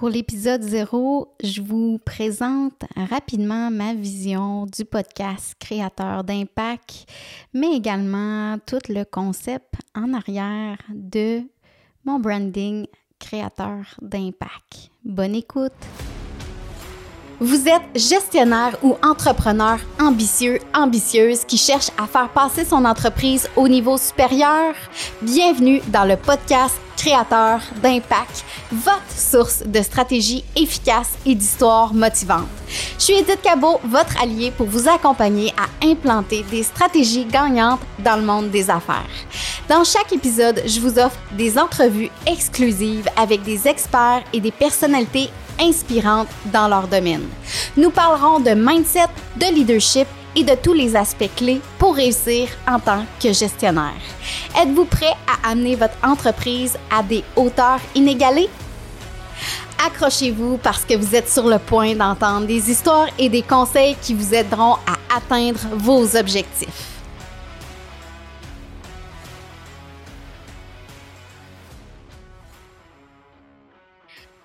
Pour l'épisode 0, je vous présente rapidement ma vision du podcast créateur d'impact, mais également tout le concept en arrière de mon branding créateur d'impact. Bonne écoute! Vous êtes gestionnaire ou entrepreneur ambitieux, ambitieuse qui cherche à faire passer son entreprise au niveau supérieur? Bienvenue dans le podcast Créateur d'impact, votre source de stratégies efficaces et d'histoires motivantes. Je suis Edith Cabot, votre allié pour vous accompagner à implanter des stratégies gagnantes dans le monde des affaires. Dans chaque épisode, je vous offre des entrevues exclusives avec des experts et des personnalités inspirantes dans leur domaine. Nous parlerons de mindset, de leadership et de tous les aspects clés pour réussir en tant que gestionnaire. Êtes-vous prêt à amener votre entreprise à des hauteurs inégalées? Accrochez-vous parce que vous êtes sur le point d'entendre des histoires et des conseils qui vous aideront à atteindre vos objectifs.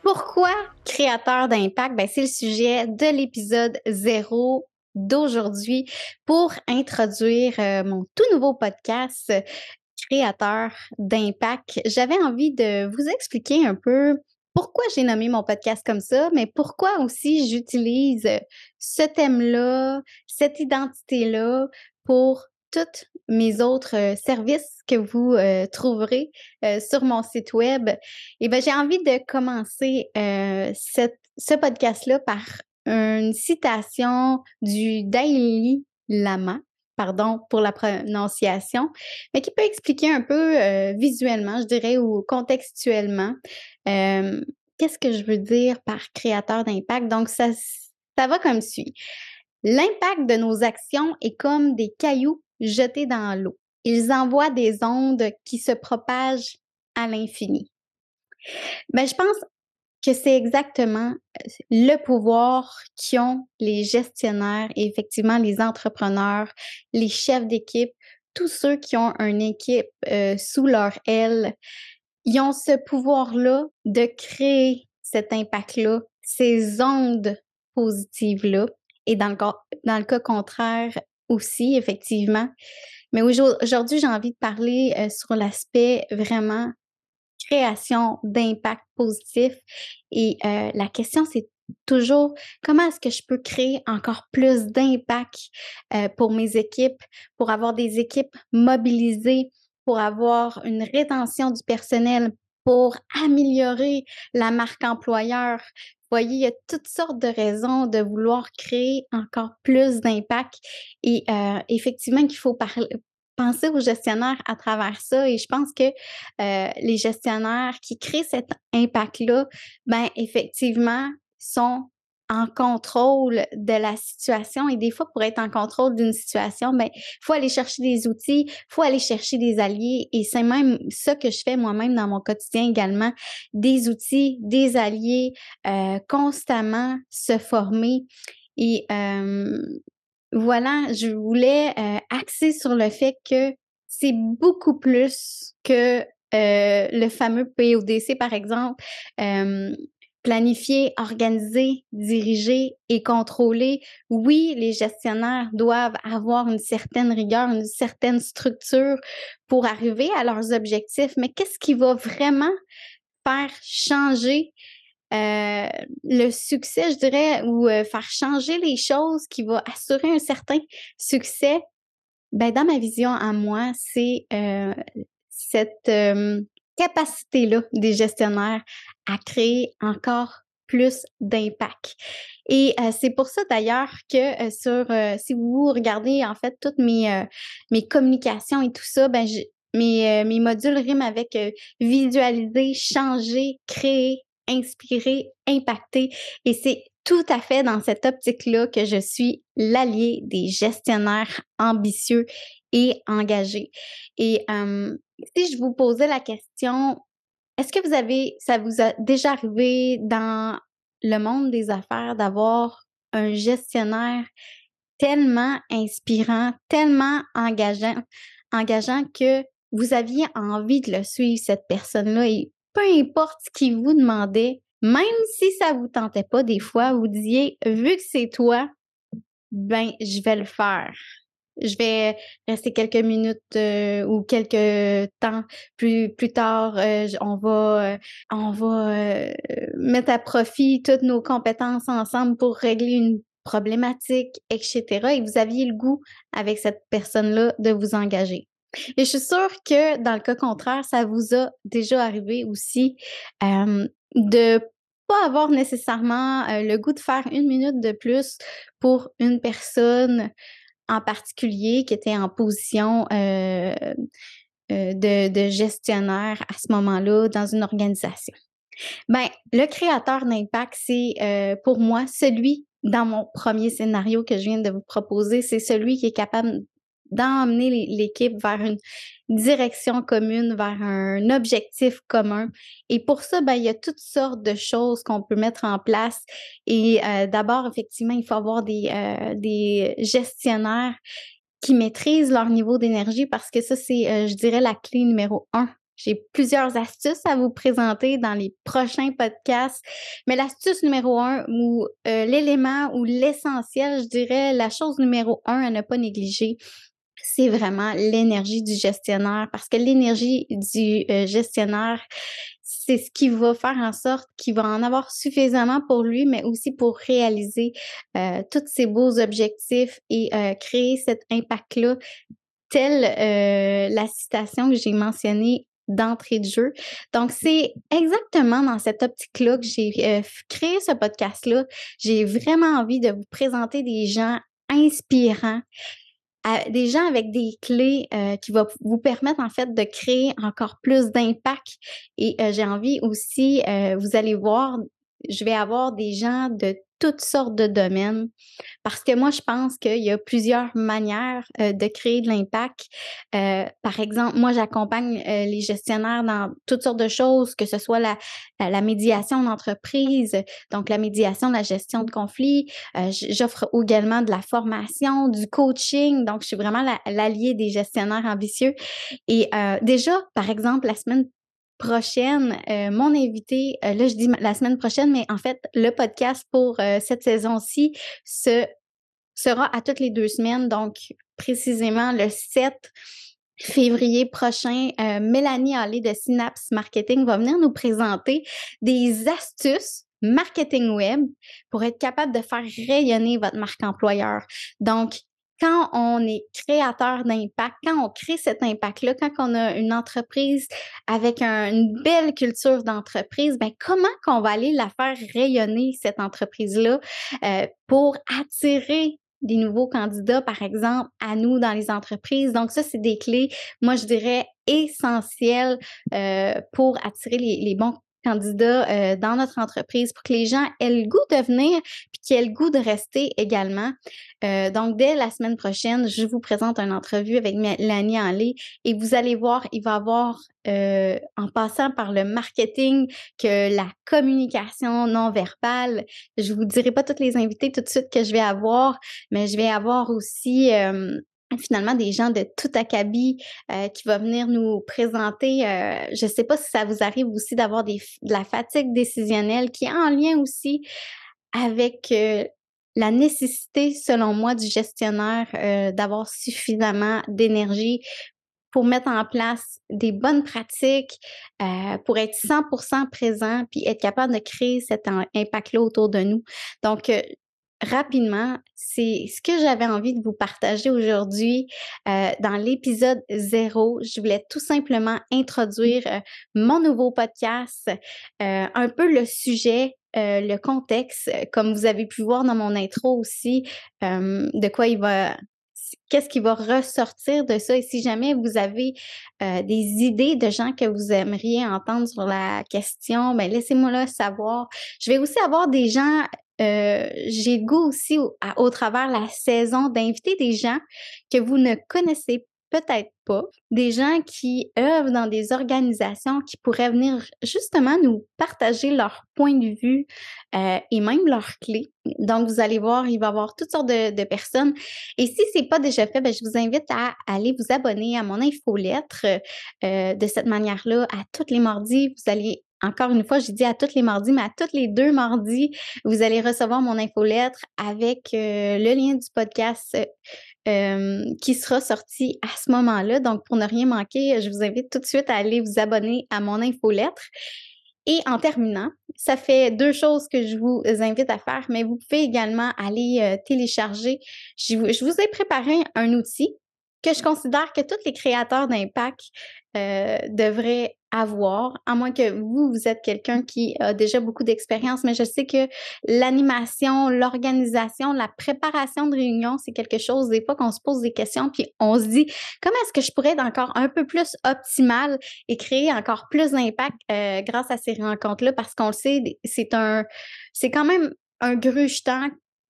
Pourquoi créateur d'impact? Ben, c'est le sujet de l'épisode 0 d'aujourd'hui pour introduire euh, mon tout nouveau podcast créateur d'impact. J'avais envie de vous expliquer un peu pourquoi j'ai nommé mon podcast comme ça, mais pourquoi aussi j'utilise ce thème-là, cette identité-là pour tous mes autres euh, services que vous euh, trouverez sur mon site web? Et ben j'ai envie de commencer ce podcast-là par une citation du Dalai Lama, pardon pour la prononciation, mais qui peut expliquer un peu euh, visuellement, je dirais, ou contextuellement, euh, qu'est-ce que je veux dire par créateur d'impact? Donc, ça, ça va comme suit. L'impact de nos actions est comme des cailloux jetés dans l'eau. Ils envoient des ondes qui se propagent à l'infini. Ben, je pense que c'est exactement le pouvoir qu'ont les gestionnaires et effectivement les entrepreneurs, les chefs d'équipe, tous ceux qui ont une équipe sous leur aile. Ils ont ce pouvoir-là de créer cet impact-là, ces ondes positives-là. Et dans le, cas, dans le cas contraire aussi, effectivement. Mais aujourd'hui, j'ai envie de parler sur l'aspect vraiment création d'impact positif. Et euh, la question, c'est toujours comment est-ce que je peux créer encore plus d'impact euh, pour mes équipes, pour avoir des équipes mobilisées, pour avoir une rétention du personnel, pour améliorer la marque employeur? Vous voyez, il y a toutes sortes de raisons de vouloir créer encore plus d'impact. Et euh, effectivement, qu'il faut parler penser aux gestionnaires à travers ça. Et je pense que euh, les gestionnaires qui créent cet impact-là, ben effectivement, sont en contrôle de la situation. Et des fois, pour être en contrôle d'une situation, ben, il faut aller chercher des outils, il faut aller chercher des alliés. Et c'est même ça que je fais moi-même dans mon quotidien également. Des outils, des alliés, euh, constamment se former. Et euh, voilà, je voulais euh, axer sur le fait que c'est beaucoup plus que euh, le fameux PODC, par exemple. planifier, organiser, diriger et contrôler. Oui, les gestionnaires doivent avoir une certaine rigueur, une certaine structure pour arriver à leurs objectifs, mais qu'est-ce qui va vraiment faire changer euh, le succès, je dirais, ou euh, faire changer les choses qui va assurer un certain succès, ben, dans ma vision à moi, c'est euh, cette capacité-là des gestionnaires à créer encore plus d'impact. Et c'est pour ça d'ailleurs que sur, si vous regardez en fait toutes mes, communications et tout ça, ben, mes, mes modules riment avec visualiser, changer, créer, inspirer, impacter. Et c'est tout à fait dans cette optique-là que je suis l'allié des gestionnaires ambitieux et engagés. Et si je vous posais la question, est-ce que vous avez, ça vous a déjà arrivé dans le monde des affaires d'avoir un gestionnaire tellement inspirant, tellement engageant, engageant que vous aviez envie de le suivre, cette personne-là, peu importe ce qu'il vous demandait, Même si ça vous tentait pas, des fois, vous disiez, vu que c'est toi, ben, je vais le faire. Je vais rester quelques minutes euh, ou quelques temps plus plus tard. Euh, on va euh, on va mettre à profit toutes nos compétences ensemble pour régler une problématique, etc. Et vous aviez le goût avec cette personne-là de vous engager. Et je suis sûre que dans le cas contraire, ça vous a déjà arrivé aussi euh, de pas avoir nécessairement le goût de faire une minute de plus pour une personne en particulier qui était en position euh, euh, de, gestionnaire à ce moment-là dans une organisation. Ben, le créateur d'impact, c'est euh, pour moi celui dans mon premier scénario que je viens de vous proposer, c'est celui qui est capable d'emmener l'équipe vers une direction commune, vers un objectif commun. Et pour ça, ben, il y a toutes sortes de choses qu'on peut mettre en place. Et euh, d'abord, effectivement, il faut avoir des, euh, des gestionnaires qui maîtrisent leur niveau d'énergie parce que ça, c'est, euh, je dirais, la clé numéro un j'ai plusieurs astuces à vous présenter dans les prochains podcasts, mais l'astuce numéro un ou l'élément ou l'essentiel, je dirais, la chose numéro un à ne pas négliger, c'est vraiment l'énergie du gestionnaire parce que l'énergie du euh, gestionnaire, c'est ce qui va faire en sorte qu'il va en avoir suffisamment pour lui, mais aussi pour réaliser euh, tous ses beaux objectifs et euh, créer cet impact-là, telle la citation que j'ai mentionnée d'entrée de jeu. Donc, c'est exactement dans cette optique-là que j'ai créé ce podcast-là. J'ai vraiment envie de vous présenter des gens inspirants des gens avec des clés euh, qui vont vous permettre en fait de créer encore plus d'impact. Et euh, j'ai envie aussi, euh, vous allez voir, je vais avoir des gens de toutes sortes de domaines parce que moi, je pense qu'il y a plusieurs manières euh, de créer de l'impact. Euh, par exemple, moi, j'accompagne euh, les gestionnaires dans toutes sortes de choses, que ce soit la, médiation d'entreprise, donc la médiation, la gestion de conflits. J'offre également de la formation, du coaching. Donc, je suis vraiment l'allié des gestionnaires ambitieux. Et déjà, par exemple, la semaine prochaine, euh, mon invité, euh, là je dis la semaine prochaine, mais en fait, le podcast pour euh, cette saison-ci sera à toutes les deux semaines, donc précisément le 7 février prochain, Mélanie Allé de Synapse Marketing va venir nous présenter des astuces marketing web pour être capable de faire rayonner votre marque employeur. Donc, quand on est créateur d'impact, quand on crée cet impact-là, quand on a une entreprise avec une belle culture d'entreprise, ben comment qu'on va aller la faire rayonner cette entreprise-là euh, pour attirer des nouveaux candidats, par exemple, à nous dans les entreprises? Donc, ça, c'est des clés, moi, je dirais, essentielles euh, pour attirer les, les bons candidats euh, dans notre entreprise pour que les gens aient le goût de venir puis qu'ils aient le goût de rester également. Euh, donc, dès la semaine prochaine, je vous présente une entrevue avec Mélanie Enlé et vous allez voir, il va y avoir, euh, en passant par le marketing, que la communication non verbale, je vous dirai pas toutes les invités tout de suite que je vais avoir, mais je vais avoir aussi finalement des gens de tout acabit euh, qui vont venir nous présenter. Euh, je ne sais pas si ça vous arrive aussi d'avoir de la fatigue décisionnelle qui est en lien aussi avec euh, la nécessité, selon moi, du gestionnaire d'avoir suffisamment d'énergie pour mettre en place des bonnes pratiques, pour être 100% présent, puis être capable de créer cet impact-là autour de nous. Donc, rapidement, c'est ce que j'avais envie de vous partager aujourd'hui euh, dans l'épisode zéro. Je voulais tout simplement introduire euh, mon nouveau podcast, euh, un peu le sujet, le contexte, comme vous avez pu voir dans mon intro aussi, de quoi il va qu'est-ce qui va ressortir de ça. Et si jamais vous avez des idées de gens que vous aimeriez entendre sur la question, ben laissez-moi là savoir. Je vais aussi avoir des gens euh, j'ai goût aussi au, travers la saison d'inviter des gens que vous ne connaissez peut-être pas, des gens qui œuvrent dans des organisations qui pourraient venir justement nous partager leur point de vue euh, et même leurs clés. Donc, vous allez voir, il va y avoir toutes sortes de, personnes. Et si ce n'est pas déjà fait, ben, je vous invite à aller vous abonner à mon infolettre. Euh, de cette manière-là, à tous les mardis, vous allez encore une fois, j'ai dit à tous les mardis, mais à tous les deux mardis, vous allez recevoir mon infolettre avec euh, le lien du podcast euh, qui sera sorti à ce moment-là. Donc, pour ne rien manquer, je vous invite tout de suite à aller vous abonner à mon infolettre. Et en terminant, ça fait deux choses que je vous invite à faire, mais vous pouvez également aller euh, télécharger. Je vous, je ai préparé un outil que je considère que tous les créateurs d'impact devraient avoir, à moins que vous, vous êtes quelqu'un qui a déjà beaucoup d'expérience, mais je sais que l'animation, l'organisation, la préparation de réunions, c'est quelque chose, des fois qu'on se pose des questions, puis on se dit, comment est-ce que je pourrais être encore un peu plus optimal et créer encore plus d'impact euh, grâce à ces rencontres-là, parce qu'on le sait, c'est un, c'est quand même un grugetant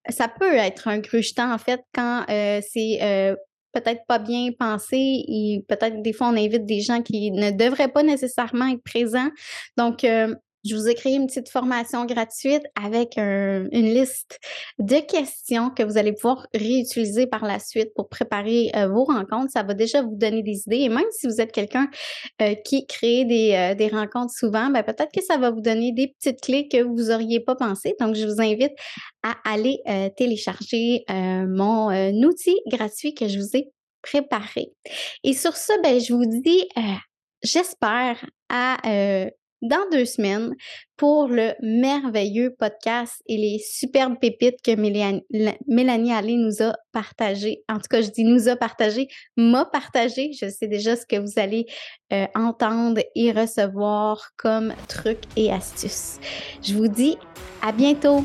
ça peut être un grugetant, en fait, quand euh, c'est euh, peut-être pas bien pensé et peut-être des fois on invite des gens qui ne devraient pas nécessairement être présents. Donc, euh, je vous ai créé une petite formation gratuite avec une liste de questions que vous allez pouvoir réutiliser par la suite pour préparer euh, vos rencontres. Ça va déjà vous donner des idées. Et même si vous êtes quelqu'un euh, qui crée des, des, rencontres souvent, ben, peut-être que ça va vous donner des petites clés que vous n'auriez pas pensé. Donc, je vous invite à aller télécharger mon outil gratuit que je vous ai préparé. Et sur ce, ben, je vous dis, euh, j'espère à euh, dans deux semaines pour le merveilleux podcast et les superbes pépites que Mélanie, Allé nous a partagé. En tout cas, je dis nous a partagé, m'a partagé. Je sais déjà ce que vous allez euh, entendre et recevoir comme trucs et astuces. Je vous dis à bientôt.